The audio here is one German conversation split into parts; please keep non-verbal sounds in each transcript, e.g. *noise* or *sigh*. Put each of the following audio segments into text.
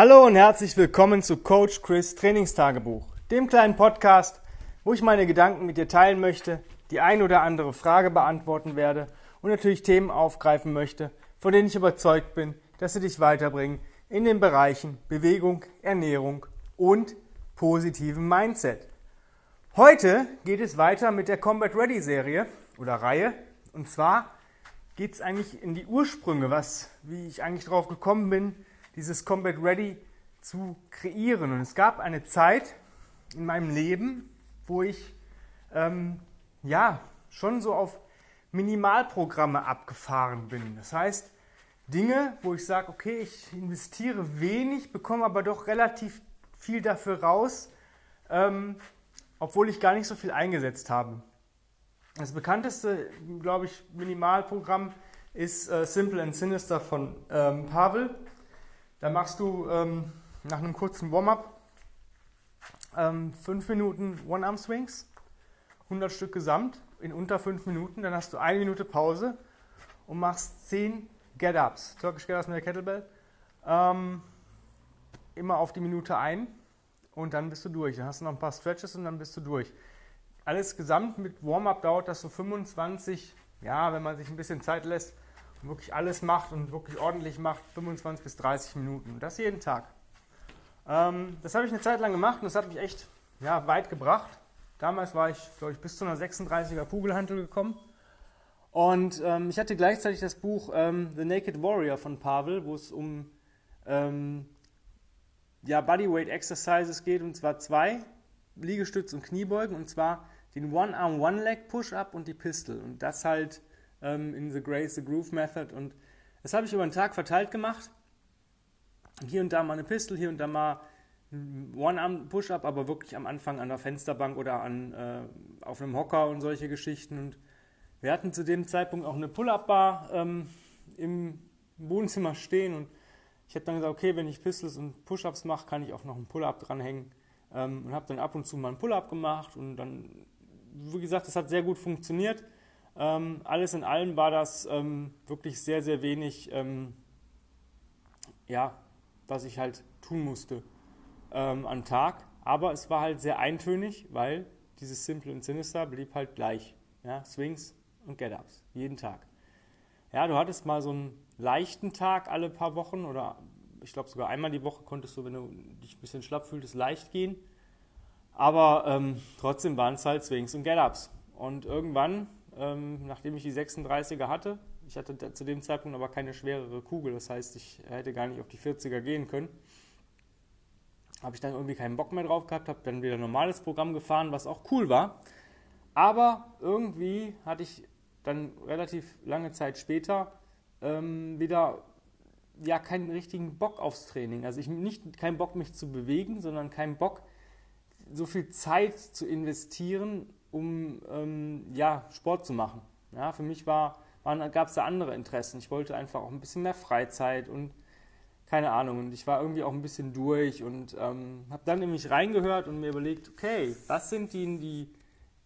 Hallo und herzlich willkommen zu Coach Chris Trainingstagebuch, dem kleinen Podcast, wo ich meine Gedanken mit dir teilen möchte, die ein oder andere Frage beantworten werde und natürlich Themen aufgreifen möchte, von denen ich überzeugt bin, dass sie dich weiterbringen in den Bereichen Bewegung, Ernährung und positivem Mindset. Heute geht es weiter mit der Combat Ready Serie oder Reihe und zwar geht es eigentlich in die Ursprünge, was, wie ich eigentlich drauf gekommen bin, dieses Combat Ready zu kreieren. Und es gab eine Zeit in meinem Leben, wo ich ähm, ja schon so auf Minimalprogramme abgefahren bin. Das heißt, Dinge, wo ich sage, okay, ich investiere wenig, bekomme aber doch relativ viel dafür raus, ähm, obwohl ich gar nicht so viel eingesetzt habe. Das bekannteste, glaube ich, Minimalprogramm ist äh, Simple and Sinister von ähm, Pavel. Da machst du ähm, nach einem kurzen Warm-up ähm, 5 Minuten One-Arm-Swings, 100 Stück gesamt in unter 5 Minuten. Dann hast du eine Minute Pause und machst 10 Get-Ups, Turkish Get-Ups mit der Kettlebell. Ähm, immer auf die Minute ein und dann bist du durch. Dann hast du noch ein paar Stretches und dann bist du durch. Alles gesamt mit Warm-up dauert das so 25, ja, wenn man sich ein bisschen Zeit lässt, wirklich alles macht und wirklich ordentlich macht, 25 bis 30 Minuten. Und das jeden Tag. Ähm, das habe ich eine Zeit lang gemacht und das hat mich echt ja, weit gebracht. Damals war ich, glaube ich, bis zu einer 36er Kugelhantel gekommen. Und ähm, ich hatte gleichzeitig das Buch ähm, The Naked Warrior von Pavel, wo es um ähm, ja, Bodyweight Exercises geht, und zwar zwei, Liegestütz und Kniebeugen, und zwar den One-Arm, One-Leg Push-Up und die Pistol. Und das halt ähm, in The Grace, The Groove Method. Und das habe ich über den Tag verteilt gemacht. Hier und da mal eine Pistol, hier und da mal One-Arm-Push-Up, aber wirklich am Anfang an der Fensterbank oder an, äh, auf einem Hocker und solche Geschichten. Und wir hatten zu dem Zeitpunkt auch eine Pull-Up-Bar ähm, im Wohnzimmer stehen und ich habe dann gesagt, okay, wenn ich Pistols und Push-Ups mache, kann ich auch noch einen Pull-Up dranhängen ähm, und habe dann ab und zu mal einen Pull-Up gemacht und dann, wie gesagt, das hat sehr gut funktioniert. Ähm, alles in allem war das ähm, wirklich sehr, sehr wenig, ähm, ja, was ich halt tun musste ähm, am Tag. Aber es war halt sehr eintönig, weil dieses Simple und Sinister blieb halt gleich. Ja, Swings und Get-Ups, jeden Tag. Ja, du hattest mal so einen leichten Tag alle paar Wochen oder ich glaube sogar einmal die Woche konntest du, wenn du dich ein bisschen schlapp fühltest, leicht gehen. Aber ähm, trotzdem waren es halt Swings und Get-Ups. Und irgendwann ähm, nachdem ich die 36er hatte. Ich hatte zu dem Zeitpunkt aber keine schwerere Kugel, das heißt, ich hätte gar nicht auf die 40er gehen können. Habe ich dann irgendwie keinen Bock mehr drauf gehabt, habe dann wieder ein normales Programm gefahren, was auch cool war. Aber irgendwie hatte ich dann relativ lange Zeit später ähm, wieder ja keinen richtigen Bock aufs Training. Also ich nicht keinen Bock mich zu bewegen, sondern keinen Bock so viel Zeit zu investieren um ähm, ja, Sport zu machen. Ja, für mich war, gab es da andere Interessen. Ich wollte einfach auch ein bisschen mehr Freizeit und keine Ahnung. Und ich war irgendwie auch ein bisschen durch und ähm, habe dann nämlich reingehört und mir überlegt, okay, was sind die, die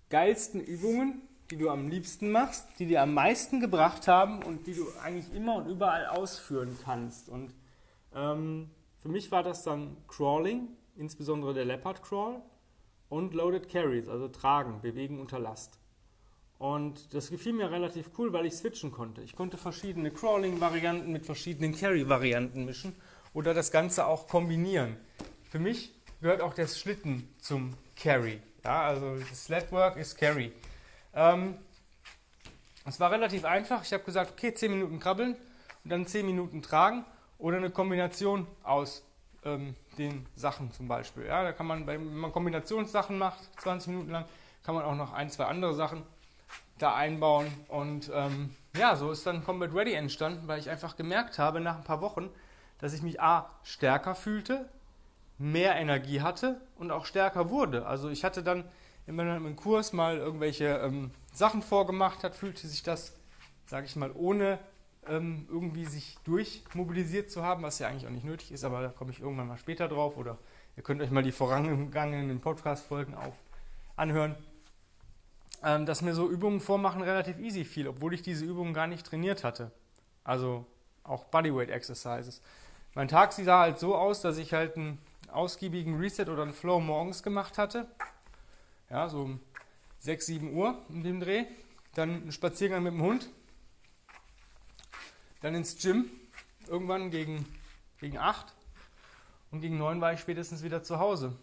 geilsten Übungen, die du am liebsten machst, die dir am meisten gebracht haben und die du eigentlich immer und überall ausführen kannst. Und ähm, für mich war das dann Crawling, insbesondere der Leopard Crawl und Loaded Carries, also tragen, bewegen unter Last. Und das gefiel mir relativ cool, weil ich switchen konnte. Ich konnte verschiedene Crawling-Varianten mit verschiedenen Carry-Varianten mischen oder das Ganze auch kombinieren. Für mich gehört auch der Schlitten zum Carry. Ja, also Sledwork ist Carry. Ähm, es war relativ einfach. Ich habe gesagt, okay, 10 Minuten krabbeln und dann 10 Minuten tragen oder eine Kombination aus ähm, den Sachen zum Beispiel. Ja, da kann man, wenn man Kombinationssachen macht, 20 Minuten lang, kann man auch noch ein, zwei andere Sachen da einbauen. Und ähm, ja, so ist dann Combat Ready entstanden, weil ich einfach gemerkt habe nach ein paar Wochen, dass ich mich A stärker fühlte, mehr Energie hatte und auch stärker wurde. Also ich hatte dann, wenn man im Kurs mal irgendwelche ähm, Sachen vorgemacht hat, fühlte sich das, sage ich mal, ohne ähm, irgendwie sich durchmobilisiert zu haben, was ja eigentlich auch nicht nötig ist, aber da komme ich irgendwann mal später drauf oder ihr könnt euch mal die vorangegangenen Podcast-Folgen auf anhören, ähm, dass mir so Übungen vormachen relativ easy fiel, obwohl ich diese Übungen gar nicht trainiert hatte. Also auch Bodyweight Exercises. Mein Tag sah halt so aus, dass ich halt einen ausgiebigen Reset oder einen Flow morgens gemacht hatte. Ja, so um 6, 7 Uhr in dem Dreh. Dann einen Spaziergang mit dem Hund. Dann ins Gym. Irgendwann gegen, gegen 8. Und gegen 9 war ich spätestens wieder zu Hause.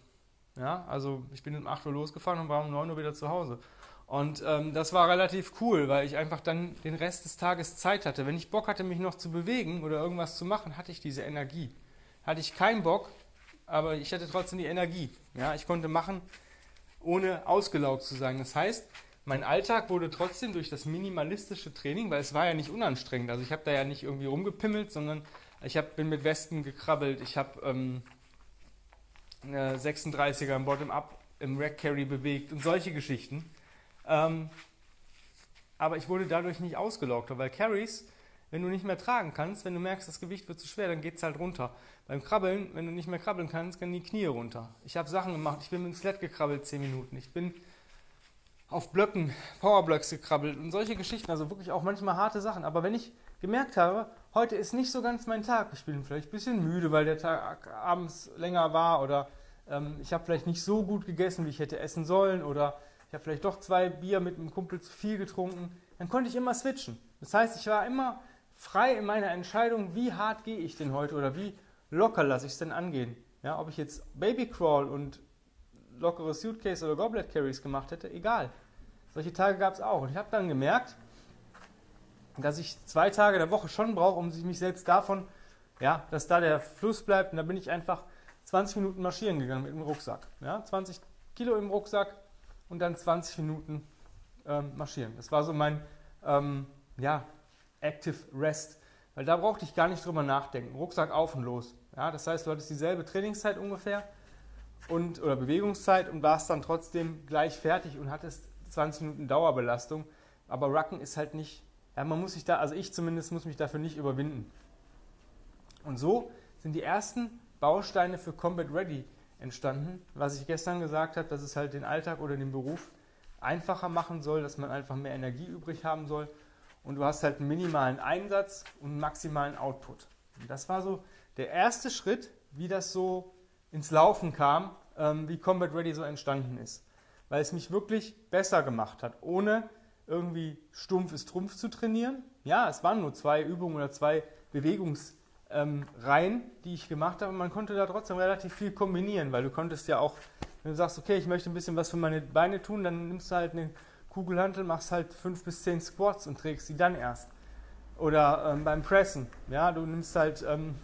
Ja, also ich bin um 8 Uhr losgefahren und war um 9 Uhr wieder zu Hause. Und ähm, das war relativ cool, weil ich einfach dann den Rest des Tages Zeit hatte. Wenn ich Bock hatte, mich noch zu bewegen oder irgendwas zu machen, hatte ich diese Energie. Hatte ich keinen Bock, aber ich hatte trotzdem die Energie. Ja, ich konnte machen, ohne ausgelaugt zu sein. Das heißt, mein Alltag wurde trotzdem durch das minimalistische Training, weil es war ja nicht unanstrengend. Also ich habe da ja nicht irgendwie rumgepimmelt, sondern ich hab, bin mit Westen gekrabbelt. Ich habe ähm, 36er im Bottom-Up im Rack Carry bewegt und solche Geschichten. Ähm, aber ich wurde dadurch nicht ausgelaugt, weil Carries, wenn du nicht mehr tragen kannst, wenn du merkst, das Gewicht wird zu schwer, dann geht es halt runter. Beim Krabbeln, wenn du nicht mehr krabbeln kannst, gehen die Knie runter. Ich habe Sachen gemacht, ich bin mit dem Sled gekrabbelt 10 Minuten, ich bin auf Blöcken, Powerblocks gekrabbelt und solche Geschichten, also wirklich auch manchmal harte Sachen. Aber wenn ich gemerkt habe, heute ist nicht so ganz mein Tag, ich bin vielleicht ein bisschen müde, weil der Tag abends länger war oder ähm, ich habe vielleicht nicht so gut gegessen, wie ich hätte essen sollen oder ich habe vielleicht doch zwei Bier mit einem Kumpel zu viel getrunken, dann konnte ich immer switchen. Das heißt, ich war immer frei in meiner Entscheidung, wie hart gehe ich denn heute oder wie locker lasse ich es denn angehen. Ja, ob ich jetzt Baby Crawl und lockere Suitcase oder Goblet Carries gemacht hätte, egal. Solche Tage gab es auch. Und ich habe dann gemerkt, dass ich zwei Tage der Woche schon brauche, um mich selbst davon, ja, dass da der Fluss bleibt. Und da bin ich einfach 20 Minuten marschieren gegangen mit dem Rucksack. Ja, 20 Kilo im Rucksack, und dann 20 Minuten ähm, marschieren. Das war so mein ähm, ja, Active Rest, weil da brauchte ich gar nicht drüber nachdenken. Rucksack auf und los. Ja, das heißt, du hattest dieselbe Trainingszeit ungefähr und, oder Bewegungszeit und warst dann trotzdem gleich fertig und hattest 20 Minuten Dauerbelastung. Aber Rucken ist halt nicht, ja, man muss sich da, also ich zumindest muss mich dafür nicht überwinden. Und so sind die ersten Bausteine für Combat Ready entstanden. Was ich gestern gesagt habe, dass es halt den Alltag oder den Beruf einfacher machen soll, dass man einfach mehr Energie übrig haben soll und du hast halt einen minimalen Einsatz und einen maximalen Output. Und das war so der erste Schritt, wie das so ins Laufen kam, ähm, wie Combat Ready so entstanden ist. Weil es mich wirklich besser gemacht hat, ohne irgendwie stumpf ist Trumpf zu trainieren. Ja, es waren nur zwei Übungen oder zwei Bewegungs- ähm, die ich gemacht habe. Und man konnte da trotzdem relativ viel kombinieren, weil du konntest ja auch, wenn du sagst, okay, ich möchte ein bisschen was für meine Beine tun, dann nimmst du halt eine Kugelhantel, machst halt fünf bis zehn Squats und trägst sie dann erst. Oder ähm, beim Pressen, ja, du nimmst halt ähm,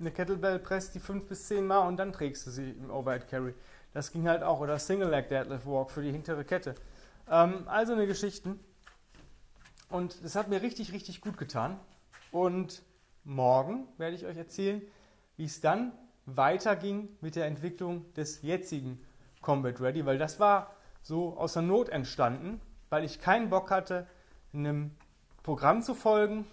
eine Kettlebell, presst die fünf bis zehn Mal und dann trägst du sie im Overhead Carry. Das ging halt auch. Oder Single Leg Deadlift Walk für die hintere Kette. Ähm, also eine Geschichten. Und das hat mir richtig, richtig gut getan. Und morgen werde ich euch erzählen, wie es dann weiterging mit der Entwicklung des jetzigen Combat Ready, weil das war so aus der Not entstanden, weil ich keinen Bock hatte, einem Programm zu folgen,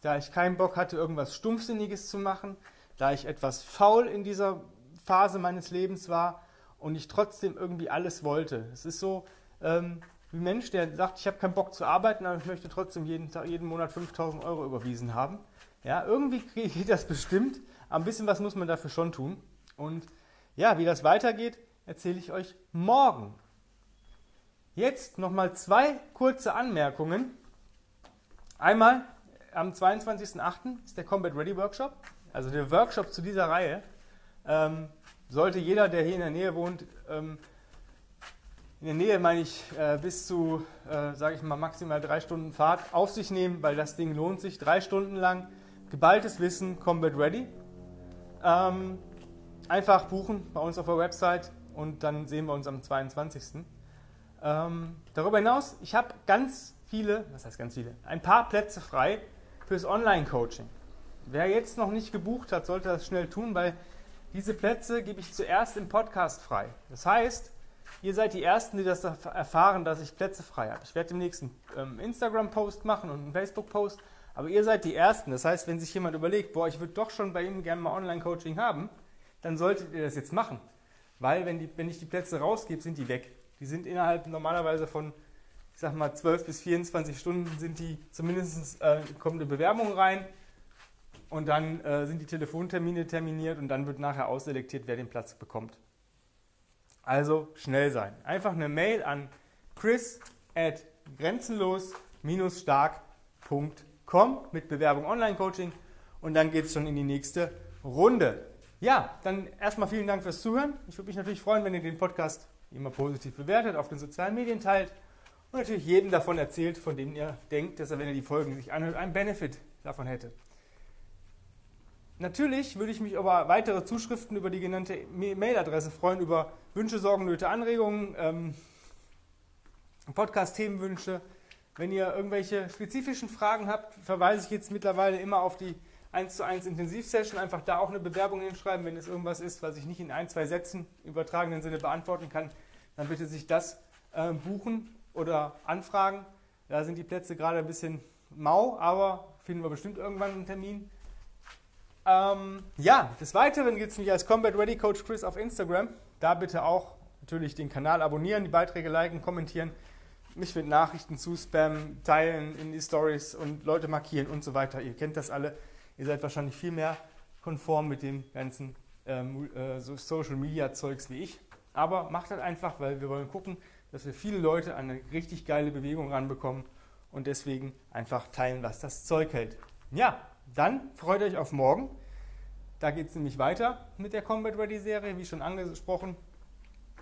da ich keinen Bock hatte, irgendwas Stumpfsinniges zu machen, da ich etwas faul in dieser Phase meines Lebens war und ich trotzdem irgendwie alles wollte. Es ist so ähm, wie ein Mensch, der sagt, ich habe keinen Bock zu arbeiten, aber ich möchte trotzdem jeden, Tag, jeden Monat 5000 Euro überwiesen haben. Ja, irgendwie *laughs* geht das bestimmt. Ein bisschen was muss man dafür schon tun. Und ja, wie das weitergeht, erzähle ich euch morgen. Jetzt nochmal zwei kurze Anmerkungen. Einmal am 22.08. ist der Combat Ready Workshop, also der Workshop zu dieser Reihe. Ähm, sollte jeder, der hier in der Nähe wohnt, ähm, in der Nähe meine ich äh, bis zu, äh, sage ich mal, maximal drei Stunden Fahrt auf sich nehmen, weil das Ding lohnt sich. Drei Stunden lang geballtes Wissen, Combat Ready. Ähm, einfach buchen bei uns auf der Website und dann sehen wir uns am 22. Ähm, darüber hinaus, ich habe ganz viele, was heißt ganz viele, ein paar Plätze frei fürs Online-Coaching. Wer jetzt noch nicht gebucht hat, sollte das schnell tun, weil diese Plätze gebe ich zuerst im Podcast frei. Das heißt, ihr seid die Ersten, die das erfahren, dass ich Plätze frei habe. Ich werde demnächst einen ähm, Instagram-Post machen und einen Facebook-Post aber ihr seid die Ersten. Das heißt, wenn sich jemand überlegt, boah, ich würde doch schon bei ihm gerne mal Online-Coaching haben, dann solltet ihr das jetzt machen. Weil, wenn, die, wenn ich die Plätze rausgebe, sind die weg. Die sind innerhalb normalerweise von, ich sag mal, 12 bis 24 Stunden sind die zumindest, äh, eine Bewerbung rein. Und dann äh, sind die Telefontermine terminiert und dann wird nachher ausselektiert, wer den Platz bekommt. Also schnell sein. Einfach eine Mail an chris at grenzenlos-stark.com mit Bewerbung Online-Coaching und dann geht es schon in die nächste Runde. Ja, dann erstmal vielen Dank fürs Zuhören. Ich würde mich natürlich freuen, wenn ihr den Podcast immer positiv bewertet, auf den sozialen Medien teilt und natürlich jedem davon erzählt, von dem ihr denkt, dass er, wenn er die Folgen sich anhört, einen Benefit davon hätte. Natürlich würde ich mich über weitere Zuschriften über die genannte Mailadresse freuen, über Wünsche, Sorgen, Nöte, Anregungen, ähm, Podcast-Themenwünsche. Wenn ihr irgendwelche spezifischen Fragen habt, verweise ich jetzt mittlerweile immer auf die 1 zu 1 Intensivsession. Einfach da auch eine Bewerbung hinschreiben, wenn es irgendwas ist, was ich nicht in ein, zwei Sätzen im übertragenen Sinne beantworten kann, dann bitte sich das äh, buchen oder anfragen. Da sind die Plätze gerade ein bisschen mau, aber finden wir bestimmt irgendwann einen Termin. Ähm, ja, des Weiteren gibt es mich als Combat Ready Coach Chris auf Instagram. Da bitte auch natürlich den Kanal abonnieren, die Beiträge liken, kommentieren, mich mit Nachrichten zuspammen, teilen in die Stories und Leute markieren und so weiter. Ihr kennt das alle. Ihr seid wahrscheinlich viel mehr konform mit dem ganzen ähm, äh, Social Media Zeugs wie ich. Aber macht das einfach, weil wir wollen gucken, dass wir viele Leute an eine richtig geile Bewegung ranbekommen und deswegen einfach teilen, was das Zeug hält. Ja, dann freut euch auf morgen. Da geht es nämlich weiter mit der Combat Ready Serie, wie schon angesprochen.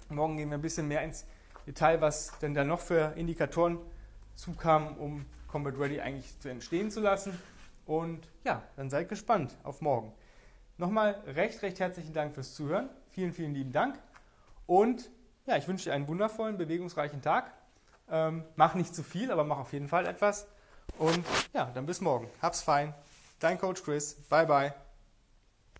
Morgen gehen wir ein bisschen mehr ins Detail, was denn da noch für Indikatoren zukamen, um Combat Ready eigentlich zu entstehen zu lassen. Und ja, dann seid gespannt auf morgen. Nochmal recht, recht herzlichen Dank fürs Zuhören. Vielen, vielen lieben Dank. Und ja, ich wünsche dir einen wundervollen, bewegungsreichen Tag. Ähm, mach nicht zu viel, aber mach auf jeden Fall etwas. Und ja, dann bis morgen. Hab's fein. Dein Coach Chris. Bye, bye.